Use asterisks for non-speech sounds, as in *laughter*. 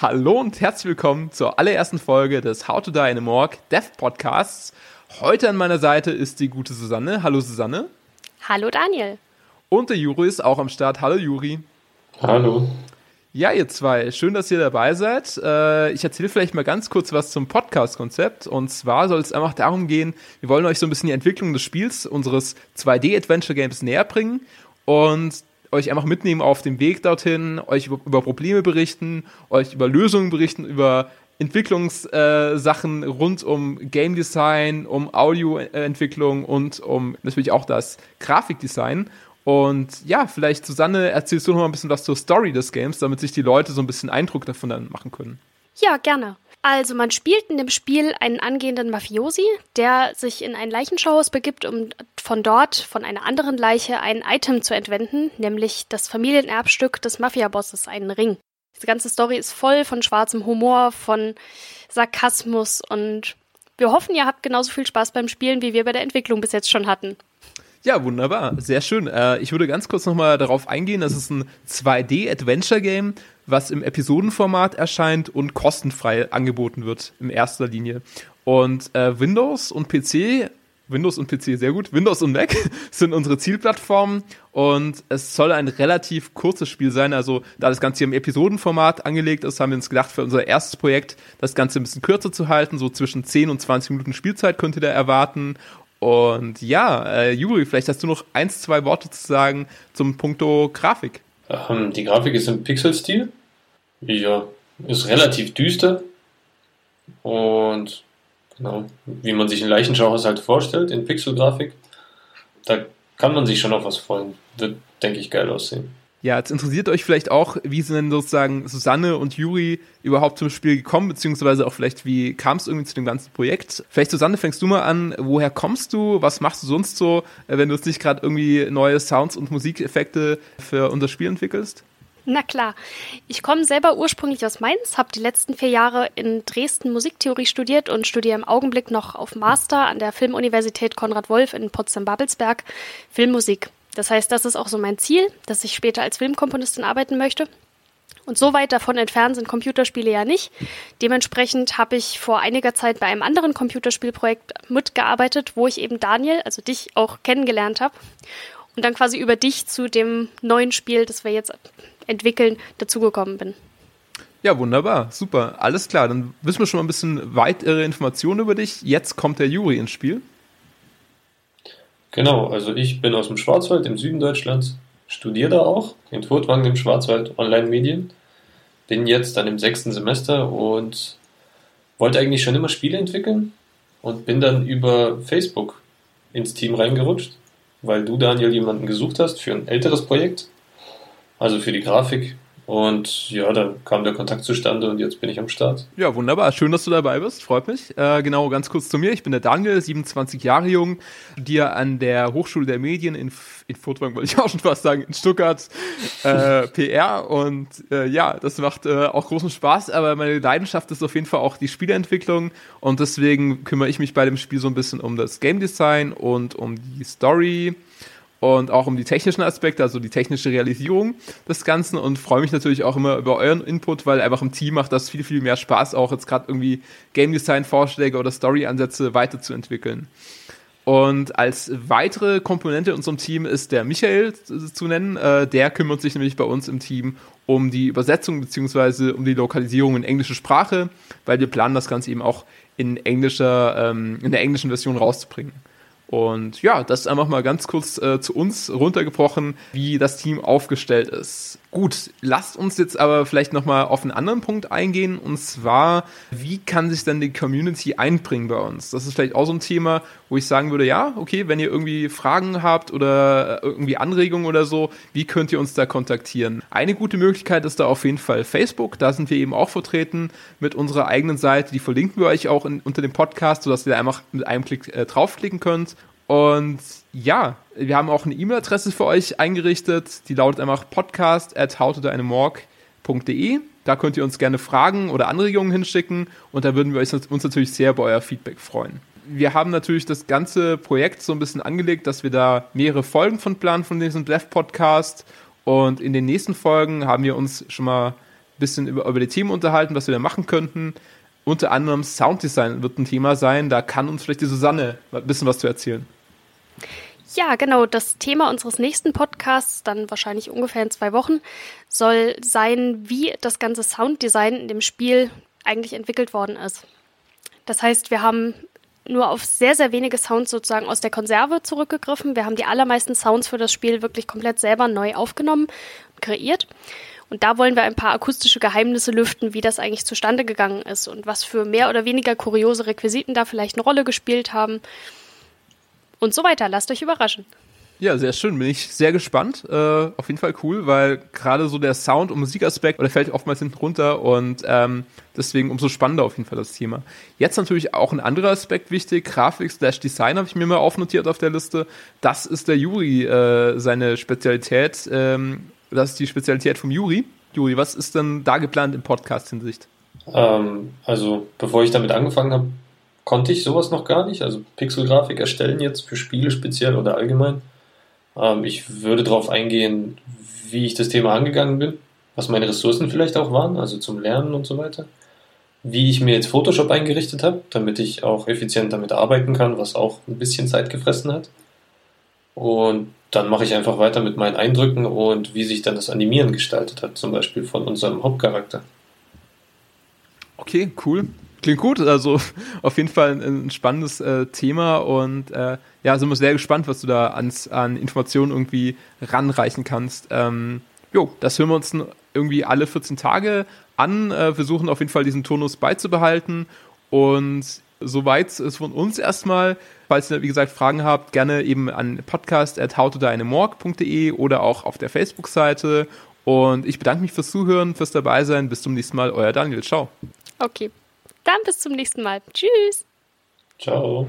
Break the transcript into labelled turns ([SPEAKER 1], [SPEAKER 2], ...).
[SPEAKER 1] Hallo und herzlich willkommen zur allerersten Folge des How to Die in a Morgue Death Podcasts. Heute an meiner Seite ist die gute Susanne. Hallo Susanne.
[SPEAKER 2] Hallo Daniel.
[SPEAKER 1] Und der Juri ist auch am Start. Hallo Juri.
[SPEAKER 3] Hallo.
[SPEAKER 1] Ja, ihr zwei, schön, dass ihr dabei seid. Äh, ich erzähle vielleicht mal ganz kurz was zum Podcast-Konzept. Und zwar soll es einfach darum gehen, wir wollen euch so ein bisschen die Entwicklung des Spiels, unseres 2D-Adventure-Games näher bringen. Und euch einfach mitnehmen auf dem Weg dorthin, euch über, über Probleme berichten, euch über Lösungen berichten, über Entwicklungssachen äh, rund um Game Design, um Audioentwicklung und um natürlich auch das Grafikdesign. Und ja, vielleicht Susanne, erzählst du noch mal ein bisschen was zur Story des Games, damit sich die Leute so ein bisschen Eindruck davon dann machen können.
[SPEAKER 2] Ja, gerne. Also man spielt in dem Spiel einen angehenden Mafiosi, der sich in ein Leichenschauhaus begibt, um von dort, von einer anderen Leiche, ein Item zu entwenden, nämlich das Familienerbstück des Mafiabosses, einen Ring. Diese ganze Story ist voll von schwarzem Humor, von Sarkasmus und wir hoffen, ihr habt genauso viel Spaß beim Spielen, wie wir bei der Entwicklung bis jetzt schon hatten.
[SPEAKER 1] Ja, wunderbar. Sehr schön. Äh, ich würde ganz kurz nochmal darauf eingehen. Das ist ein 2D-Adventure-Game, was im Episodenformat erscheint und kostenfrei angeboten wird in erster Linie. Und äh, Windows und PC, Windows und PC sehr gut, Windows und Mac *laughs* sind unsere Zielplattformen und es soll ein relativ kurzes Spiel sein. Also da das Ganze hier im Episodenformat angelegt ist, haben wir uns gedacht, für unser erstes Projekt das Ganze ein bisschen kürzer zu halten. So zwischen 10 und 20 Minuten Spielzeit könnt ihr da erwarten. Und ja, äh, Juri, vielleicht hast du noch eins, zwei Worte zu sagen zum Punkto Grafik.
[SPEAKER 3] Ähm, die Grafik ist im Pixel-Stil. Ja, ist relativ düster. Und genau, wie man sich ein Leichenschauhaus halt vorstellt, in Pixel-Grafik. Da kann man sich schon auf was freuen. Wird, denke ich, geil aussehen.
[SPEAKER 1] Ja, jetzt interessiert euch vielleicht auch, wie sind denn sozusagen Susanne und Juri überhaupt zum Spiel gekommen, beziehungsweise auch vielleicht, wie kam es irgendwie zu dem ganzen Projekt? Vielleicht, Susanne, fängst du mal an. Woher kommst du? Was machst du sonst so, äh, wenn du jetzt nicht gerade irgendwie neue Sounds und Musikeffekte für unser Spiel entwickelst?
[SPEAKER 2] Na klar. Ich komme selber ursprünglich aus Mainz, habe die letzten vier Jahre in Dresden Musiktheorie studiert und studiere im Augenblick noch auf Master an der Filmuniversität Konrad Wolf in Potsdam-Babelsberg Filmmusik. Das heißt, das ist auch so mein Ziel, dass ich später als Filmkomponistin arbeiten möchte. Und so weit davon entfernt sind Computerspiele ja nicht. Dementsprechend habe ich vor einiger Zeit bei einem anderen Computerspielprojekt mitgearbeitet, wo ich eben Daniel, also dich, auch kennengelernt habe. Und dann quasi über dich zu dem neuen Spiel, das wir jetzt entwickeln, dazugekommen bin.
[SPEAKER 1] Ja, wunderbar, super, alles klar. Dann wissen wir schon mal ein bisschen weitere Informationen über dich. Jetzt kommt der Juri ins Spiel.
[SPEAKER 3] Genau, also ich bin aus dem Schwarzwald im Süden Deutschlands, studiere da auch in Furtwangen im Schwarzwald Online-Medien, bin jetzt dann im sechsten Semester und wollte eigentlich schon immer Spiele entwickeln und bin dann über Facebook ins Team reingerutscht, weil du, Daniel, jemanden gesucht hast für ein älteres Projekt, also für die Grafik und ja, dann kam der Kontakt zustande und jetzt bin ich am Start.
[SPEAKER 1] Ja, wunderbar. Schön, dass du dabei bist. Freut mich. Äh, genau, ganz kurz zu mir. Ich bin der Daniel, 27 Jahre jung, dir an der Hochschule der Medien in, in Furtwangen, wollte ich auch schon fast sagen, in Stuttgart äh, *laughs* PR. Und äh, ja, das macht äh, auch großen Spaß, aber meine Leidenschaft ist auf jeden Fall auch die Spieleentwicklung. Und deswegen kümmere ich mich bei dem Spiel so ein bisschen um das Game Design und um die Story und auch um die technischen Aspekte, also die technische Realisierung des Ganzen und freue mich natürlich auch immer über euren Input, weil einfach im Team macht das viel, viel mehr Spaß, auch jetzt gerade irgendwie Game Design Vorschläge oder Story Ansätze weiterzuentwickeln. Und als weitere Komponente in unserem Team ist der Michael zu nennen. Äh, der kümmert sich nämlich bei uns im Team um die Übersetzung beziehungsweise um die Lokalisierung in englische Sprache, weil wir planen das Ganze eben auch in englischer, ähm, in der englischen Version rauszubringen. Und ja, das ist einfach mal ganz kurz äh, zu uns runtergebrochen, wie das Team aufgestellt ist. Gut, lasst uns jetzt aber vielleicht nochmal auf einen anderen Punkt eingehen, und zwar, wie kann sich denn die Community einbringen bei uns? Das ist vielleicht auch so ein Thema, wo ich sagen würde, ja, okay, wenn ihr irgendwie Fragen habt oder irgendwie Anregungen oder so, wie könnt ihr uns da kontaktieren? Eine gute Möglichkeit ist da auf jeden Fall Facebook, da sind wir eben auch vertreten mit unserer eigenen Seite, die verlinken wir euch auch in, unter dem Podcast, sodass ihr da einfach mit einem Klick äh, draufklicken könnt. Und ja, wir haben auch eine E-Mail-Adresse für euch eingerichtet. Die lautet einfach podcast at howtodynamorg.de. Da könnt ihr uns gerne Fragen oder Anregungen hinschicken und da würden wir uns natürlich sehr bei euer Feedback freuen. Wir haben natürlich das ganze Projekt so ein bisschen angelegt, dass wir da mehrere Folgen von planen von diesem Dev Podcast und in den nächsten Folgen haben wir uns schon mal bisschen über, über die Themen unterhalten, was wir da machen könnten. Unter anderem Sounddesign wird ein Thema sein. Da kann uns vielleicht die Susanne ein bisschen was zu erzählen.
[SPEAKER 2] Ja, genau. Das Thema unseres nächsten Podcasts, dann wahrscheinlich ungefähr in zwei Wochen, soll sein, wie das ganze Sounddesign in dem Spiel eigentlich entwickelt worden ist. Das heißt, wir haben nur auf sehr, sehr wenige Sounds sozusagen aus der Konserve zurückgegriffen. Wir haben die allermeisten Sounds für das Spiel wirklich komplett selber neu aufgenommen und kreiert. Und da wollen wir ein paar akustische Geheimnisse lüften, wie das eigentlich zustande gegangen ist und was für mehr oder weniger kuriose Requisiten da vielleicht eine Rolle gespielt haben und so weiter. Lasst euch überraschen.
[SPEAKER 1] Ja, sehr schön. Bin ich sehr gespannt. Äh, auf jeden Fall cool, weil gerade so der Sound- und Musikaspekt, der fällt oftmals hinten runter und ähm, deswegen umso spannender auf jeden Fall das Thema. Jetzt natürlich auch ein anderer Aspekt wichtig. Grafik slash Design habe ich mir mal aufnotiert auf der Liste. Das ist der Juri, äh, seine Spezialität. Ähm, das ist die Spezialität vom Juri. Juri, was ist denn da geplant im Podcast-Hinsicht?
[SPEAKER 3] Ähm, also, bevor ich damit angefangen habe, konnte ich sowas noch gar nicht. Also Pixelgrafik erstellen jetzt für Spiele speziell oder allgemein. Ähm, ich würde darauf eingehen, wie ich das Thema angegangen bin, was meine Ressourcen vielleicht auch waren, also zum Lernen und so weiter. Wie ich mir jetzt Photoshop eingerichtet habe, damit ich auch effizient damit arbeiten kann, was auch ein bisschen Zeit gefressen hat. Und dann mache ich einfach weiter mit meinen Eindrücken und wie sich dann das Animieren gestaltet hat, zum Beispiel von unserem Hauptcharakter.
[SPEAKER 1] Okay, cool. Klingt gut, also *laughs* auf jeden Fall ein, spannendes äh, Thema und äh, ja, sind wir sehr gespannt, was du da ans, an Informationen irgendwie ranreichen kannst. Ähm, jo, das hören wir uns irgendwie alle 14 Tage an, äh, versuchen auf jeden Fall diesen Turnus beizubehalten und soweit ist von uns erstmal. Falls ihr, wie gesagt, Fragen habt, gerne eben an podcast.hautodeinemorg.de oder auch auf der Facebook-Seite. Und ich bedanke mich fürs Zuhören, fürs Dabeisein. Bis zum nächsten Mal, euer Daniel. Ciao.
[SPEAKER 2] Okay. Dann bis zum nächsten Mal. Tschüss.
[SPEAKER 3] Ciao.